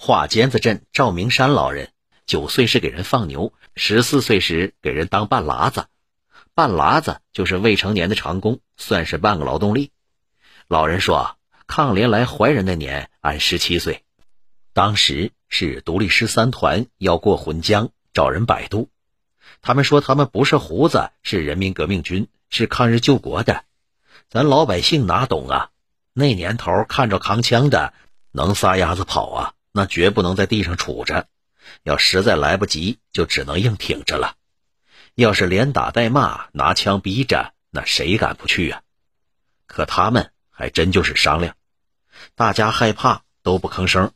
华尖子镇赵明山老人，九岁是给人放牛，十四岁时给人当半拉子，半拉子就是未成年的长工，算是半个劳动力。老人说，抗联来怀仁那年，俺十七岁，当时是独立师三团要过浑江，找人摆渡。他们说他们不是胡子，是人民革命军，是抗日救国的。咱老百姓哪懂啊？那年头看着扛枪的，能撒丫子跑啊？那绝不能在地上杵着。要实在来不及，就只能硬挺着了。要是连打带骂，拿枪逼着，那谁敢不去啊？可他们还真就是商量，大家害怕都不吭声。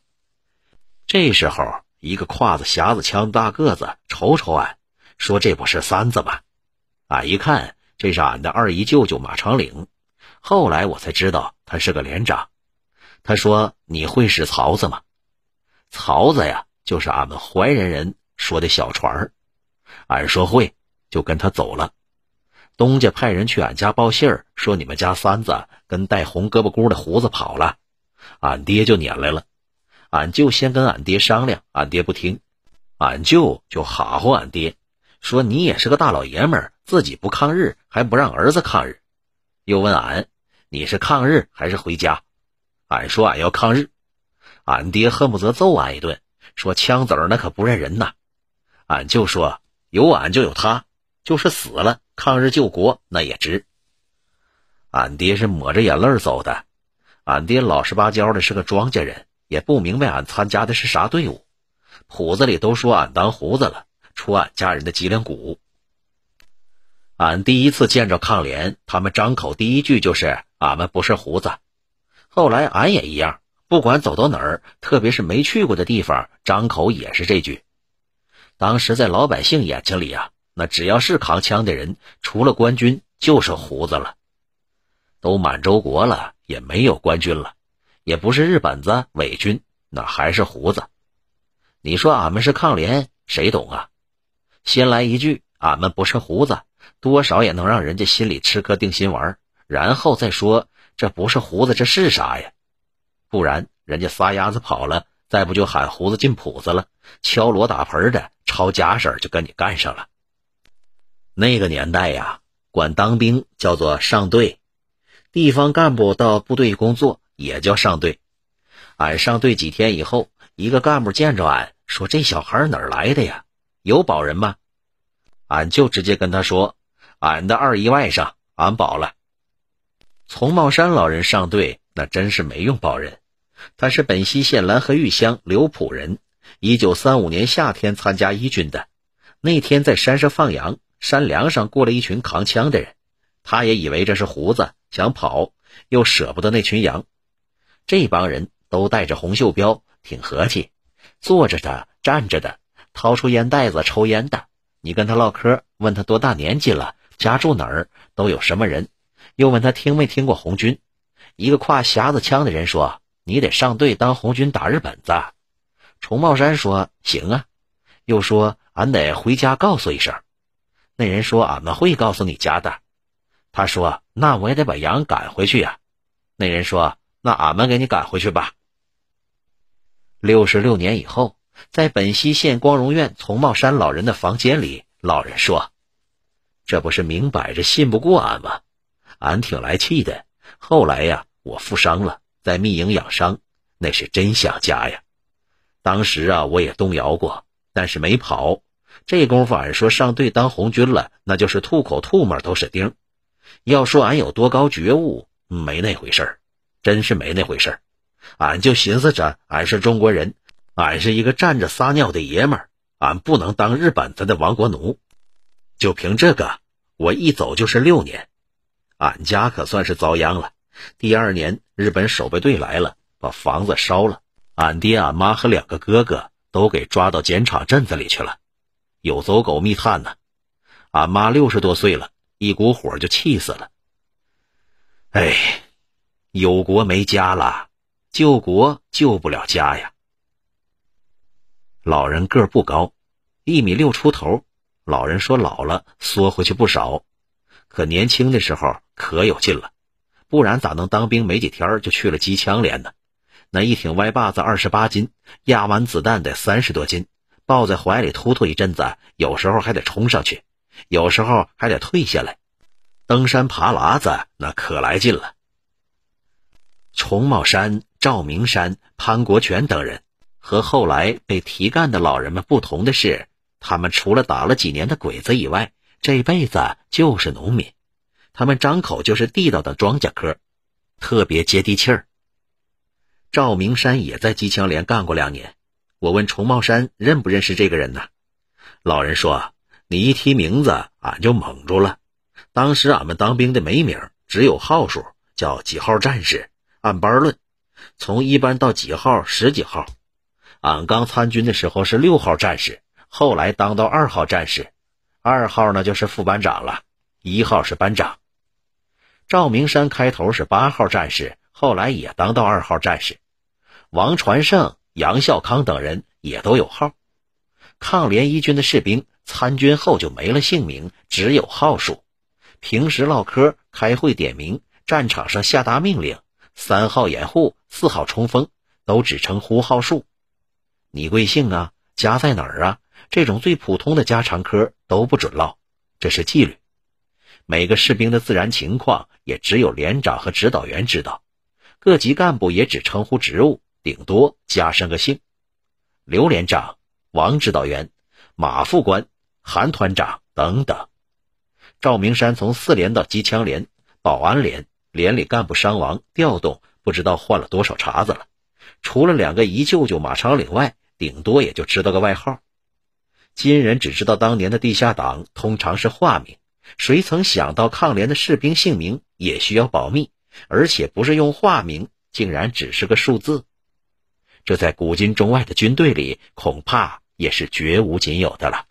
这时候，一个挎子匣子枪的大个子瞅瞅俺。说这不是三子吗？俺一看，这是俺的二姨舅舅马长岭。后来我才知道他是个连长。他说：“你会使槽子吗？”槽子呀，就是俺们怀仁人说的小船儿。俺说会，就跟他走了。东家派人去俺家报信儿，说你们家三子跟带红胳膊箍的胡子跑了，俺爹就撵来了。俺舅先跟俺爹商量，俺爹不听，俺舅就哈呼俺爹。说你也是个大老爷们，自己不抗日，还不让儿子抗日。又问俺，你是抗日还是回家？俺说俺要抗日。俺爹恨不得揍俺一顿，说枪子儿那可不认人呐。俺就说有俺就有他，就是死了抗日救国那也值。俺爹是抹着眼泪走的。俺爹老实巴交的是个庄稼人，也不明白俺参加的是啥队伍。谱子里都说俺当胡子了。出俺家人的脊梁骨。俺第一次见着抗联，他们张口第一句就是“俺们不是胡子”。后来俺也一样，不管走到哪儿，特别是没去过的地方，张口也是这句。当时在老百姓眼睛里啊，那只要是扛枪的人，除了官军就是胡子了。都满洲国了，也没有官军了，也不是日本子伪军，那还是胡子。你说俺们是抗联，谁懂啊？先来一句，俺们不是胡子，多少也能让人家心里吃颗定心丸，然后再说这不是胡子，这是啥呀？不然人家撒丫子跑了，再不就喊胡子进谱子了，敲锣打盆的抄家事就跟你干上了。那个年代呀，管当兵叫做上队，地方干部到部队工作也叫上队。俺上队几天以后，一个干部见着俺说：“这小孩哪儿来的呀？”有保人吗？俺就直接跟他说：“俺的二姨外甥，俺保了。”丛茂山老人上队，那真是没用保人。他是本溪县蓝河峪乡刘浦人，一九三五年夏天参加一军的。那天在山上放羊，山梁上过了一群扛枪的人，他也以为这是胡子，想跑，又舍不得那群羊。这帮人都带着红袖标，挺和气，坐着的，站着的。掏出烟袋子抽烟的，你跟他唠嗑，问他多大年纪了，家住哪儿，都有什么人，又问他听没听过红军。一个挎匣子枪的人说：“你得上队当红军打日本子。”崇茂山说：“行啊。”又说：“俺得回家告诉一声。”那人说：“俺们会告诉你家的。”他说：“那我也得把羊赶回去呀。”那人说：“那俺们给你赶回去吧。”六十六年以后。在本溪县光荣院丛茂山老人的房间里，老人说：“这不是明摆着信不过俺吗？俺挺来气的。后来呀，我负伤了，在密营养伤，那是真想家呀。当时啊，我也动摇过，但是没跑。这功夫俺说上队当红军了，那就是吐口唾沫都是钉。要说俺有多高觉悟，没那回事儿，真是没那回事儿。俺就寻思着，俺是中国人。”俺是一个站着撒尿的爷们儿，俺不能当日本子的亡国奴。就凭这个，我一走就是六年，俺家可算是遭殃了。第二年，日本守备队来了，把房子烧了，俺爹、俺妈和两个哥哥都给抓到碱厂镇子里去了。有走狗密探呢。俺妈六十多岁了，一股火就气死了。哎，有国没家了，救国救不了家呀。老人个不高，一米六出头。老人说老了缩回去不少，可年轻的时候可有劲了，不然咋能当兵没几天就去了机枪连呢？那一挺歪把子二十八斤，压完子弹得三十多斤，抱在怀里突突一阵子，有时候还得冲上去，有时候还得退下来。登山爬喇子那可来劲了。崇茂山、赵明山、潘国权等人和后来被提干的老人们不同的是，他们除了打了几年的鬼子以外，这辈子就是农民。他们张口就是地道的庄稼嗑，特别接地气儿。赵明山也在机枪连干过两年。我问崇茂山认不认识这个人呢？老人说：“你一提名字，俺就懵住了。当时俺们当兵的没名，只有号数，叫几号战士，按班论，从一班到几号、十几号。俺刚参军的时候是六号战士，后来当到二号战士，二号呢就是副班长了，一号是班长。”赵明山开头是八号战士，后来也当到二号战士。王传胜、杨孝康等人也都有号。抗联一军的士兵参军后就没了姓名，只有号数。平时唠嗑、开会点名、战场上下达命令，三号掩护，四号冲锋，都只称呼号数。你贵姓啊？家在哪儿啊？这种最普通的家常嗑都不准唠，这是纪律。每个士兵的自然情况也只有连长和指导员知道，各级干部也只称呼职务，顶多加上个姓。刘连长、王指导员、马副官、韩团长等等。赵明山从四连到机枪连、保安连，连里干部伤亡调动，不知道换了多少茬子了。除了两个姨舅舅马长岭外，顶多也就知道个外号。今人只知道当年的地下党通常是化名。谁曾想到抗联的士兵姓名也需要保密，而且不是用化名，竟然只是个数字。这在古今中外的军队里，恐怕也是绝无仅有的了。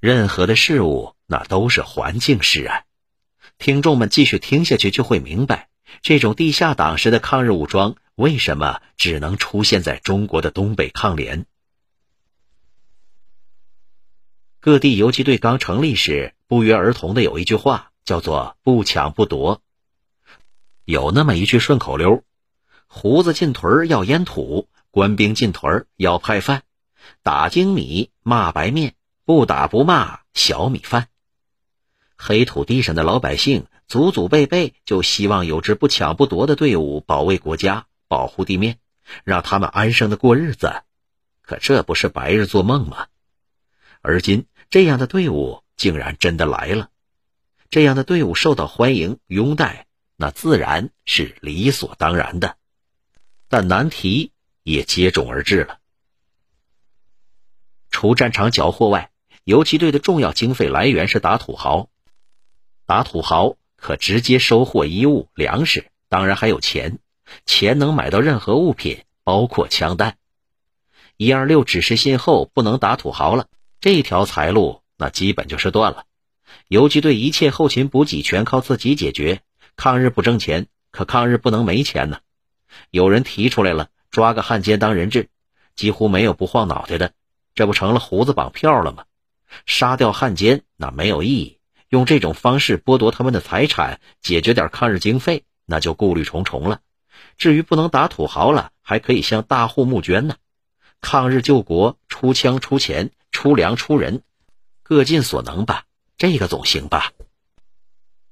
任何的事物，那都是环境使然。听众们继续听下去，就会明白，这种地下党式的抗日武装为什么只能出现在中国的东北抗联。各地游击队刚成立时，不约而同的有一句话，叫做“不抢不夺”。有那么一句顺口溜：“胡子进屯要烟土，官兵进屯要派饭，打精米骂白面，不打不骂小米饭。”黑土地上的老百姓祖祖辈辈就希望有支不抢不夺的队伍保卫国家、保护地面，让他们安生的过日子。可这不是白日做梦吗？而今。这样的队伍竟然真的来了，这样的队伍受到欢迎拥戴，那自然是理所当然的。但难题也接踵而至了。除战场缴获外，游击队的重要经费来源是打土豪。打土豪可直接收获衣物、粮食，当然还有钱。钱能买到任何物品，包括枪弹。一二六指示信后，不能打土豪了。这条财路那基本就是断了，游击队一切后勤补给全靠自己解决。抗日不挣钱，可抗日不能没钱呢。有人提出来了，抓个汉奸当人质，几乎没有不晃脑袋的。这不成了胡子绑票了吗？杀掉汉奸那没有意义，用这种方式剥夺他们的财产，解决点抗日经费，那就顾虑重重了。至于不能打土豪了，还可以向大户募捐呢。抗日救国，出枪出钱。出粮出人，各尽所能吧，这个总行吧。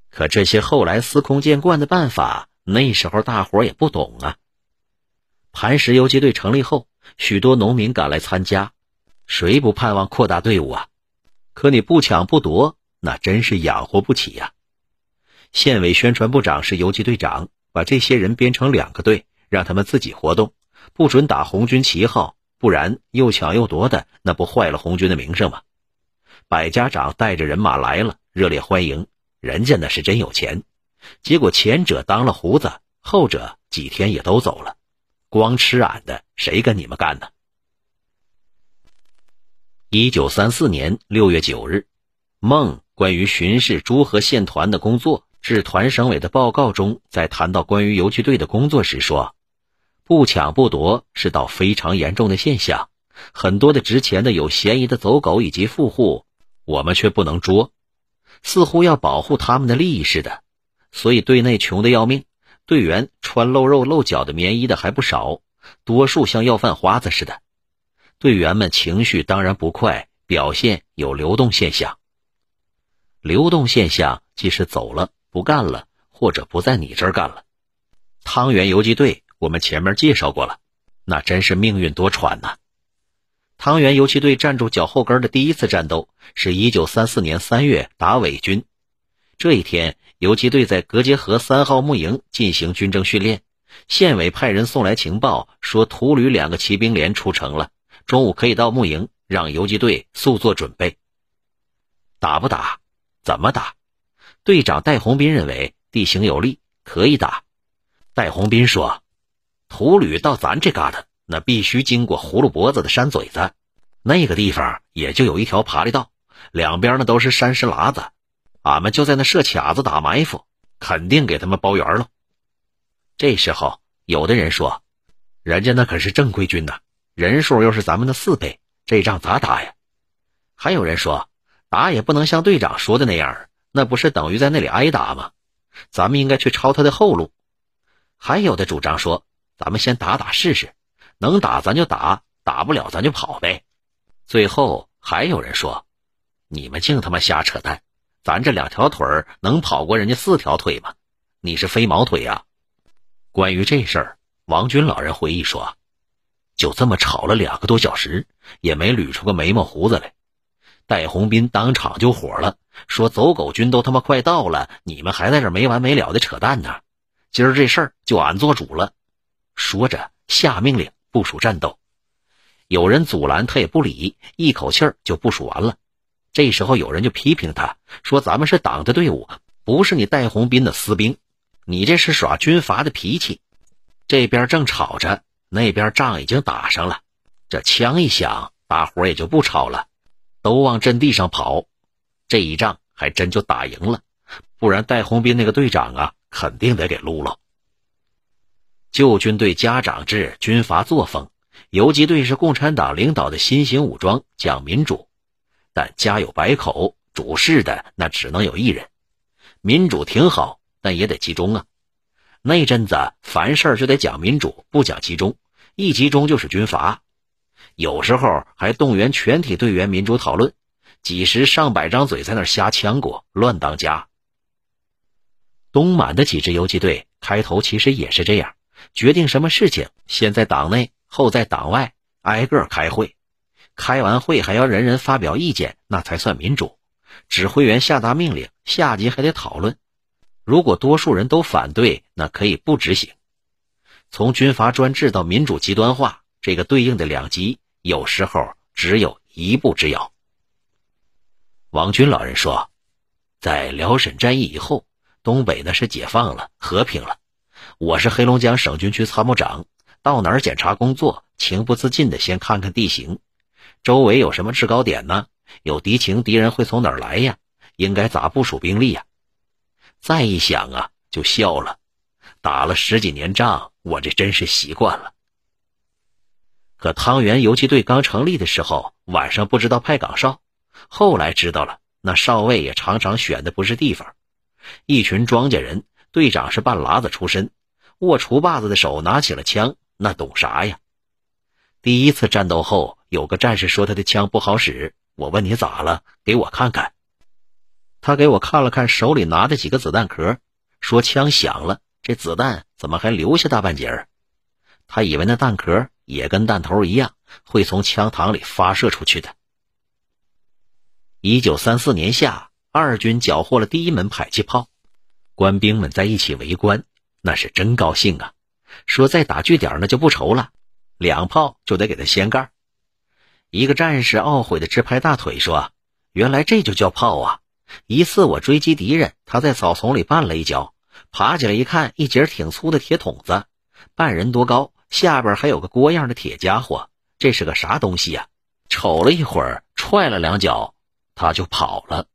可这些后来司空见惯的办法，那时候大伙也不懂啊。磐石游击队成立后，许多农民赶来参加，谁不盼望扩大队伍啊？可你不抢不夺，那真是养活不起呀。县委宣传部长是游击队长，把这些人编成两个队，让他们自己活动，不准打红军旗号。不然又抢又夺的，那不坏了红军的名声吗？百家长带着人马来了，热烈欢迎。人家那是真有钱。结果前者当了胡子，后者几天也都走了。光吃俺的，谁跟你们干呢？一九三四年六月九日，孟关于巡视诸河县团的工作致团省委的报告中，在谈到关于游击队的工作时说。不抢不夺是道非常严重的现象，很多的值钱的、有嫌疑的走狗以及富户，我们却不能捉，似乎要保护他们的利益似的。所以，队内穷的要命，队员穿露肉露脚的棉衣的还不少，多数像要饭花子似的。队员们情绪当然不快，表现有流动现象。流动现象即是走了，不干了，或者不在你这儿干了。汤原游击队我们前面介绍过了，那真是命运多舛呐。汤原游击队站住脚后跟的第一次战斗，是一九三四年三月打伪军。这一天，游击队在格杰河三号木营进行军政训练。县委派人送来情报，说土旅两个骑兵连出城了，中午可以到木营，让游击队速做准备。打不打？怎么打？队长戴洪斌认为地形有利，可以打。戴洪斌说：“土旅到咱这嘎达，那必须经过葫芦脖子的山嘴子，那个地方也就有一条爬犁道，两边呢都是山石喇子。”俺们就在那设卡子打埋伏，肯定给他们包圆了。这时候，有的人说：“人家那可是正规军呐，人数又是咱们的四倍，这仗咋打呀？”还有人说：“打也不能像队长说的那样，那不是等于在那里挨打吗？咱们应该去抄他的后路。”还有的主张说：“咱们先打打试试，能打咱就打，打不了咱就跑呗。”最后还有人说：“你们净他妈瞎扯淡！”咱这两条腿能跑过人家四条腿吗？你是飞毛腿呀！关于这事儿，王军老人回忆说，就这么吵了两个多小时，也没捋出个眉毛胡子来。戴洪斌当场就火了，说：“走狗军都他妈快到了，你们还在这没完没了的扯淡呢！今儿这事儿就俺做主了。”说着下命令部署战斗，有人阻拦他也不理，一口气儿就部署完了。这时候有人就批评他说：“咱们是党的队伍，不是你戴洪斌的私兵，你这是耍军阀的脾气。”这边正吵着，那边仗已经打上了。这枪一响，大伙也就不吵了，都往阵地上跑。这一仗还真就打赢了，不然戴洪斌那个队长啊，肯定得给撸了。旧军队家长制，军阀作风；游击队是共产党领导的新型武装，讲民主。但家有百口，主事的那只能有一人。民主挺好，但也得集中啊。那阵子凡事就得讲民主，不讲集中，一集中就是军阀。有时候还动员全体队员民主讨论，几十上百张嘴在那瞎呛过，乱当家。东满的几支游击队开头其实也是这样，决定什么事情先在党内，后在党外，挨个开会。开完会还要人人发表意见，那才算民主。指挥员下达命令，下级还得讨论。如果多数人都反对，那可以不执行。从军阀专制到民主极端化，这个对应的两极有时候只有一步之遥。王军老人说，在辽沈战役以后，东北呢是解放了，和平了。我是黑龙江省军区参谋长，到哪儿检查工作，情不自禁的先看看地形。周围有什么制高点呢？有敌情，敌人会从哪儿来呀？应该咋部署兵力呀？再一想啊，就笑了。打了十几年仗，我这真是习惯了。可汤原游击队刚成立的时候，晚上不知道派岗哨，后来知道了，那哨位也常常选的不是地方。一群庄稼人，队长是半拉子出身，握锄把子的手拿起了枪，那懂啥呀？第一次战斗后。有个战士说他的枪不好使，我问你咋了？给我看看。他给我看了看手里拿的几个子弹壳，说枪响了，这子弹怎么还留下大半截儿？他以为那弹壳也跟弹头一样，会从枪膛里发射出去的。一九三四年夏，二军缴获了第一门迫击炮，官兵们在一起围观，那是真高兴啊！说再打据点那就不愁了，两炮就得给他掀盖。一个战士懊悔的直拍大腿说：“原来这就叫炮啊！一次我追击敌人，他在草丛里绊了一跤，爬起来一看，一截挺粗的铁筒子，半人多高，下边还有个锅样的铁家伙，这是个啥东西呀？瞅了一会儿，踹了两脚，他就跑了。”